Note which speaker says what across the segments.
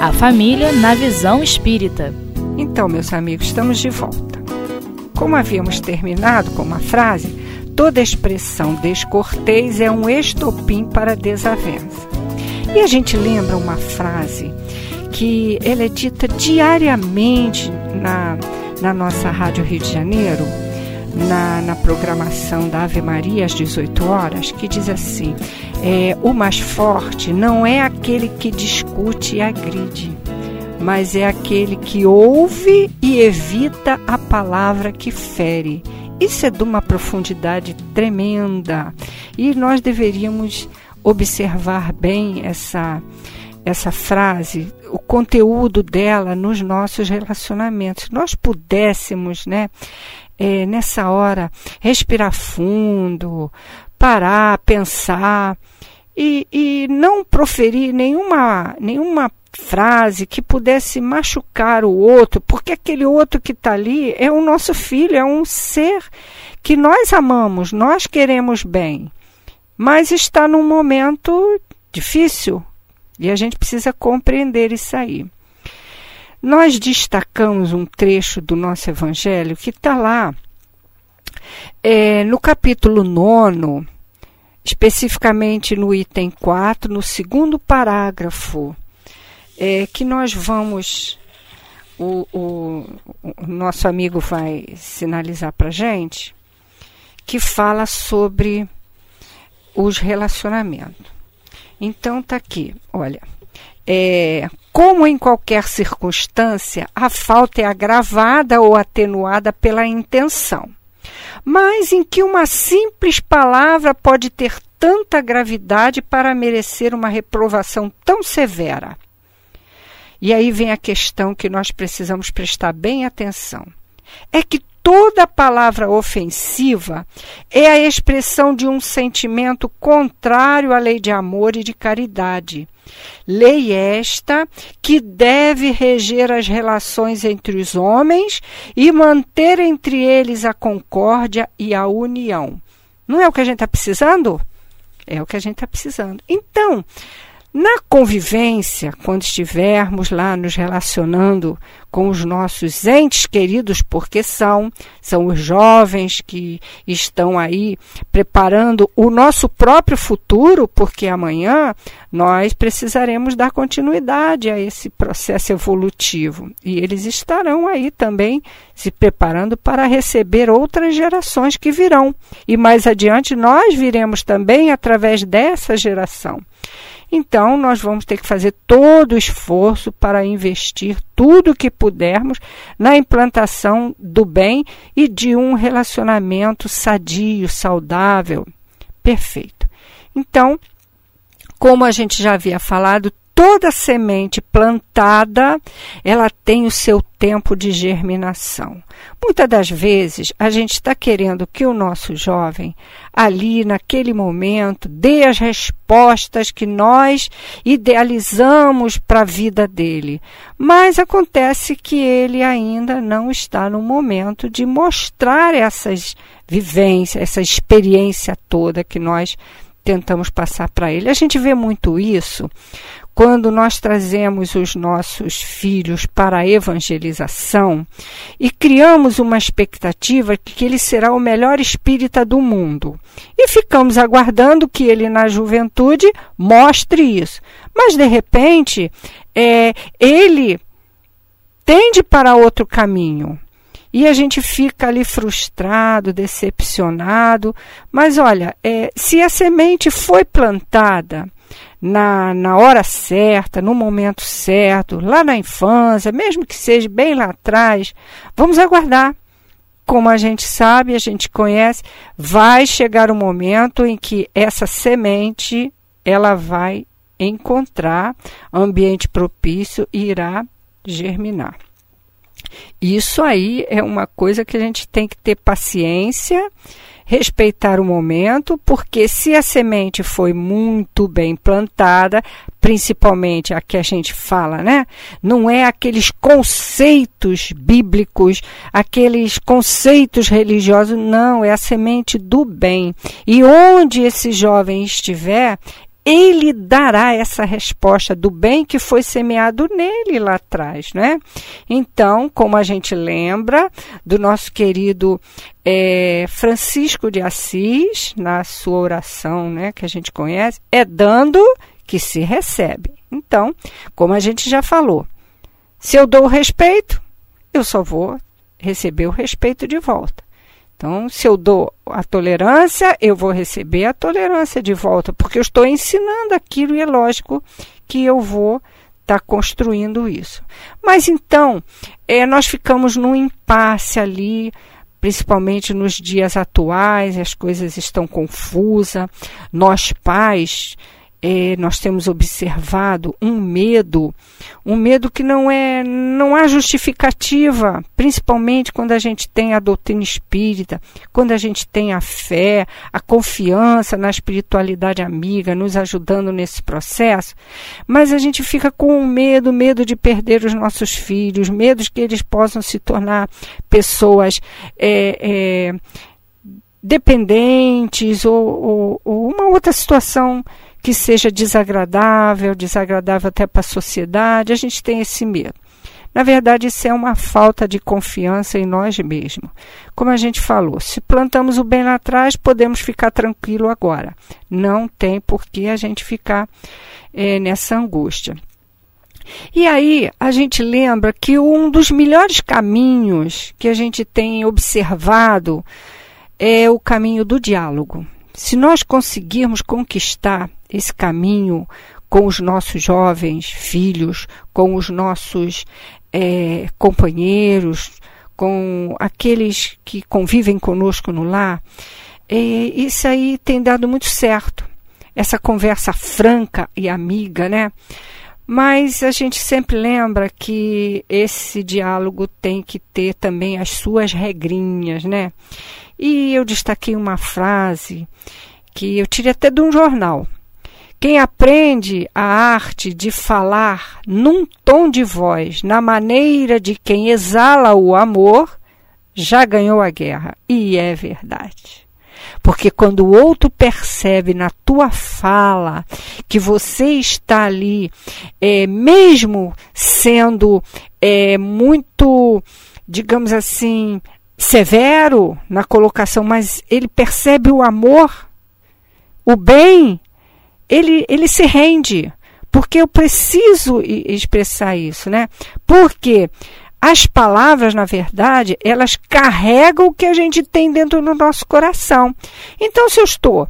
Speaker 1: A família na visão espírita.
Speaker 2: Então, meus amigos, estamos de volta. Como havíamos terminado com uma frase, toda expressão descortês é um estopim para desavença. E a gente lembra uma frase que ela é dita diariamente na, na nossa Rádio Rio de Janeiro, na, na programação da Ave Maria às 18 horas, que diz assim: é, o mais forte não é aquele que discute e agride, mas é aquele que ouve e evita a palavra que fere. Isso é de uma profundidade tremenda e nós deveríamos observar bem essa essa frase, o conteúdo dela nos nossos relacionamentos. Nós pudéssemos, né, é, nessa hora, respirar fundo, parar, pensar e, e não proferir nenhuma, nenhuma frase que pudesse machucar o outro, porque aquele outro que está ali é o nosso filho, é um ser que nós amamos, nós queremos bem, mas está num momento difícil e a gente precisa compreender isso aí. Nós destacamos um trecho do nosso Evangelho que está lá é, no capítulo 9, especificamente no item 4, no segundo parágrafo, é, que nós vamos. O, o, o nosso amigo vai sinalizar para gente, que fala sobre os relacionamentos. Então tá aqui, olha. É, como em qualquer circunstância, a falta é agravada ou atenuada pela intenção mas em que uma simples palavra pode ter tanta gravidade para merecer uma reprovação tão severa. E aí vem a questão que nós precisamos prestar bem atenção. É que toda palavra ofensiva é a expressão de um sentimento contrário à lei de amor e de caridade. Lei esta que deve reger as relações entre os homens e manter entre eles a concórdia e a união. Não é o que a gente está precisando? É o que a gente está precisando. Então, na convivência, quando estivermos lá nos relacionando com os nossos entes queridos, porque são, são os jovens que estão aí preparando o nosso próprio futuro, porque amanhã nós precisaremos dar continuidade a esse processo evolutivo. E eles estarão aí também se preparando para receber outras gerações que virão. E mais adiante nós viremos também através dessa geração. Então, nós vamos ter que fazer todo o esforço para investir tudo o que pudermos na implantação do bem e de um relacionamento sadio, saudável, perfeito. Então, como a gente já havia falado, toda semente plantada, ela tem o seu tempo de germinação. Muitas das vezes, a gente está querendo que o nosso jovem, ali naquele momento, dê as respostas que nós idealizamos para a vida dele. Mas acontece que ele ainda não está no momento de mostrar essas vivências, essa experiência toda que nós tentamos passar para ele. A gente vê muito isso quando nós trazemos os nossos filhos para a evangelização e criamos uma expectativa de que ele será o melhor espírita do mundo. E ficamos aguardando que ele, na juventude, mostre isso. Mas, de repente, é, ele tende para outro caminho. E a gente fica ali frustrado, decepcionado. Mas olha, é, se a semente foi plantada, na, na hora certa, no momento certo, lá na infância, mesmo que seja bem lá atrás, vamos aguardar. Como a gente sabe, a gente conhece, vai chegar o um momento em que essa semente ela vai encontrar ambiente propício e irá germinar. Isso aí é uma coisa que a gente tem que ter paciência respeitar o momento, porque se a semente foi muito bem plantada, principalmente a que a gente fala, né? Não é aqueles conceitos bíblicos, aqueles conceitos religiosos, não, é a semente do bem. E onde esse jovem estiver, ele dará essa resposta do bem que foi semeado nele lá atrás, né? Então, como a gente lembra do nosso querido é, Francisco de Assis, na sua oração, né, que a gente conhece, é dando que se recebe. Então, como a gente já falou, se eu dou o respeito, eu só vou receber o respeito de volta. Então, se eu dou a tolerância, eu vou receber a tolerância de volta, porque eu estou ensinando aquilo e é lógico que eu vou estar tá construindo isso. Mas então, é, nós ficamos num impasse ali, principalmente nos dias atuais, as coisas estão confusas. Nós pais é, nós temos observado um medo, um medo que não é, não há justificativa, principalmente quando a gente tem a doutrina espírita, quando a gente tem a fé, a confiança na espiritualidade amiga, nos ajudando nesse processo, mas a gente fica com medo, medo de perder os nossos filhos, medo de que eles possam se tornar pessoas é, é, dependentes ou, ou, ou uma outra situação que seja desagradável, desagradável até para a sociedade, a gente tem esse medo. Na verdade, isso é uma falta de confiança em nós mesmos. Como a gente falou, se plantamos o bem lá atrás, podemos ficar tranquilo agora. Não tem por que a gente ficar é, nessa angústia. E aí, a gente lembra que um dos melhores caminhos que a gente tem observado é o caminho do diálogo. Se nós conseguirmos conquistar esse caminho com os nossos jovens filhos, com os nossos é, companheiros, com aqueles que convivem conosco no lar, é, isso aí tem dado muito certo. Essa conversa franca e amiga, né? Mas a gente sempre lembra que esse diálogo tem que ter também as suas regrinhas, né? E eu destaquei uma frase que eu tirei até de um jornal, quem aprende a arte de falar num tom de voz, na maneira de quem exala o amor, já ganhou a guerra. E é verdade. Porque quando o outro percebe na tua fala que você está ali, é, mesmo sendo é, muito, digamos assim, severo na colocação, mas ele percebe o amor, o bem, ele, ele se rende, porque eu preciso expressar isso, né? Porque as palavras, na verdade, elas carregam o que a gente tem dentro do nosso coração. Então, se eu estou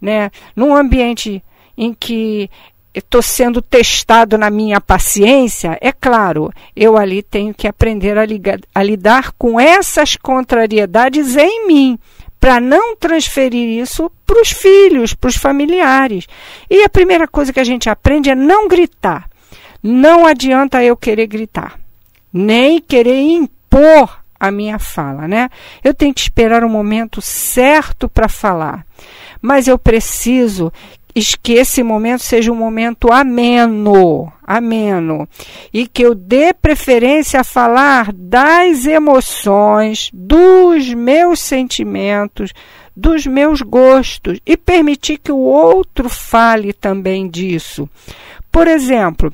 Speaker 2: né, num ambiente em que estou sendo testado na minha paciência, é claro, eu ali tenho que aprender a, ligar, a lidar com essas contrariedades em mim para não transferir isso para os filhos, para os familiares. E a primeira coisa que a gente aprende é não gritar. Não adianta eu querer gritar, nem querer impor a minha fala, né? Eu tenho que esperar o momento certo para falar. Mas eu preciso que esse momento seja um momento ameno, ameno, e que eu dê preferência a falar das emoções, dos meus sentimentos, dos meus gostos e permitir que o outro fale também disso. Por exemplo,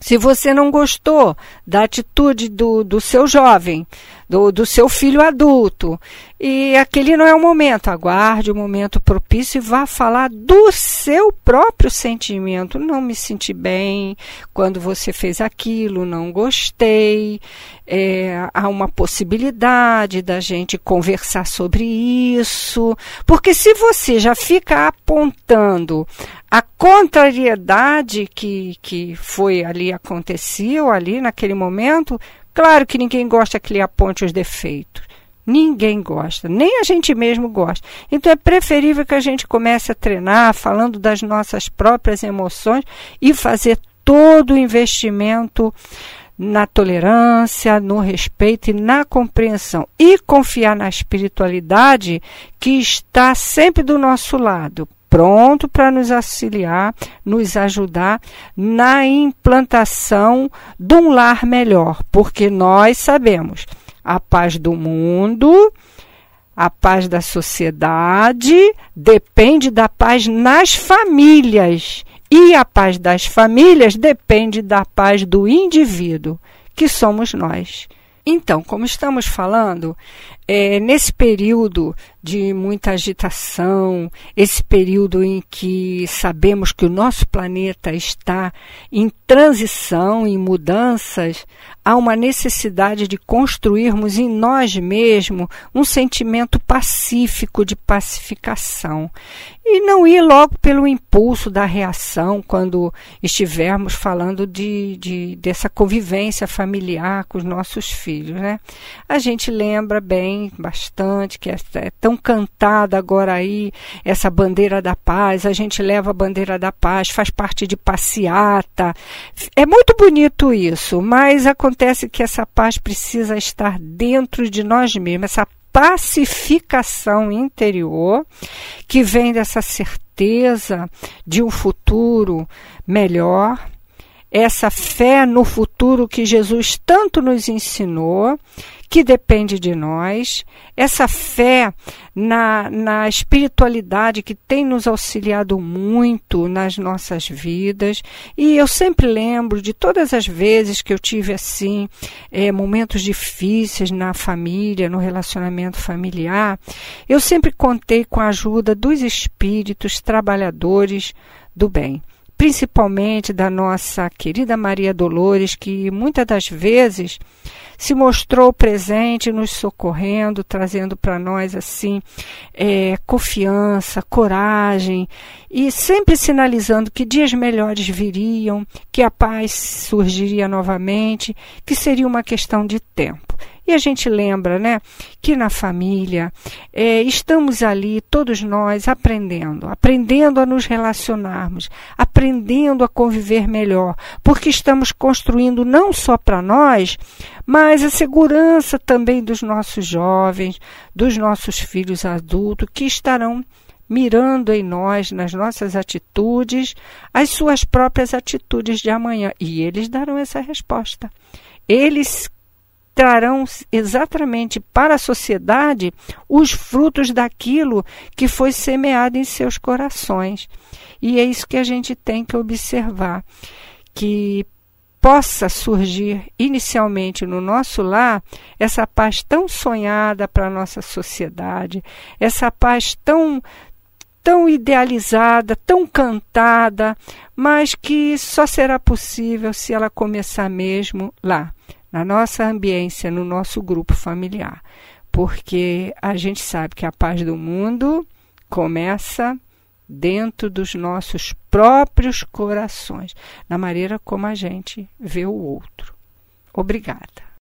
Speaker 2: se você não gostou da atitude do, do seu jovem, do, do seu filho adulto, e aquele não é o momento, aguarde o momento propício e vá falar do seu próprio sentimento. Não me senti bem quando você fez aquilo, não gostei. É, há uma possibilidade da gente conversar sobre isso, porque se você já fica apontando a contrariedade que, que foi ali, aconteceu ali naquele momento, claro que ninguém gosta que lhe aponte os defeitos. Ninguém gosta, nem a gente mesmo gosta. Então é preferível que a gente comece a treinar falando das nossas próprias emoções e fazer todo o investimento na tolerância, no respeito e na compreensão. E confiar na espiritualidade que está sempre do nosso lado, pronto para nos auxiliar, nos ajudar na implantação de um lar melhor, porque nós sabemos a paz do mundo A paz da sociedade depende da paz nas famílias. E a paz das famílias depende da paz do indivíduo, que somos nós. Então, como estamos falando, é, nesse período de muita agitação, esse período em que sabemos que o nosso planeta está em transição, em mudanças, há uma necessidade de construirmos em nós mesmos um sentimento pacífico de pacificação e não ir logo pelo impulso da reação quando estivermos falando de, de dessa convivência familiar com os nossos filhos, né? A gente lembra bem bastante que é, é cantada agora aí essa bandeira da paz. A gente leva a bandeira da paz, faz parte de passeata. É muito bonito isso, mas acontece que essa paz precisa estar dentro de nós mesmos, essa pacificação interior que vem dessa certeza de um futuro melhor, essa fé no futuro que Jesus tanto nos ensinou que depende de nós, essa fé na, na espiritualidade que tem nos auxiliado muito nas nossas vidas. E eu sempre lembro de todas as vezes que eu tive assim, é, momentos difíceis na família, no relacionamento familiar, eu sempre contei com a ajuda dos espíritos trabalhadores do bem principalmente da nossa querida Maria Dolores, que muitas das vezes se mostrou presente, nos socorrendo, trazendo para nós assim é, confiança, coragem e sempre sinalizando que dias melhores viriam, que a paz surgiria novamente, que seria uma questão de tempo. E a gente lembra, né, que na família é, estamos ali, todos nós, aprendendo, aprendendo a nos relacionarmos, aprendendo a conviver melhor, porque estamos construindo não só para nós, mas a segurança também dos nossos jovens, dos nossos filhos adultos, que estarão mirando em nós, nas nossas atitudes, as suas próprias atitudes de amanhã. E eles darão essa resposta. Eles trarão exatamente para a sociedade os frutos daquilo que foi semeado em seus corações. E é isso que a gente tem que observar, que possa surgir inicialmente no nosso lar essa paz tão sonhada para a nossa sociedade, essa paz tão tão idealizada, tão cantada, mas que só será possível se ela começar mesmo lá, na nossa ambiência, no nosso grupo familiar. Porque a gente sabe que a paz do mundo começa dentro dos nossos próprios corações, na maneira como a gente vê o outro. Obrigada.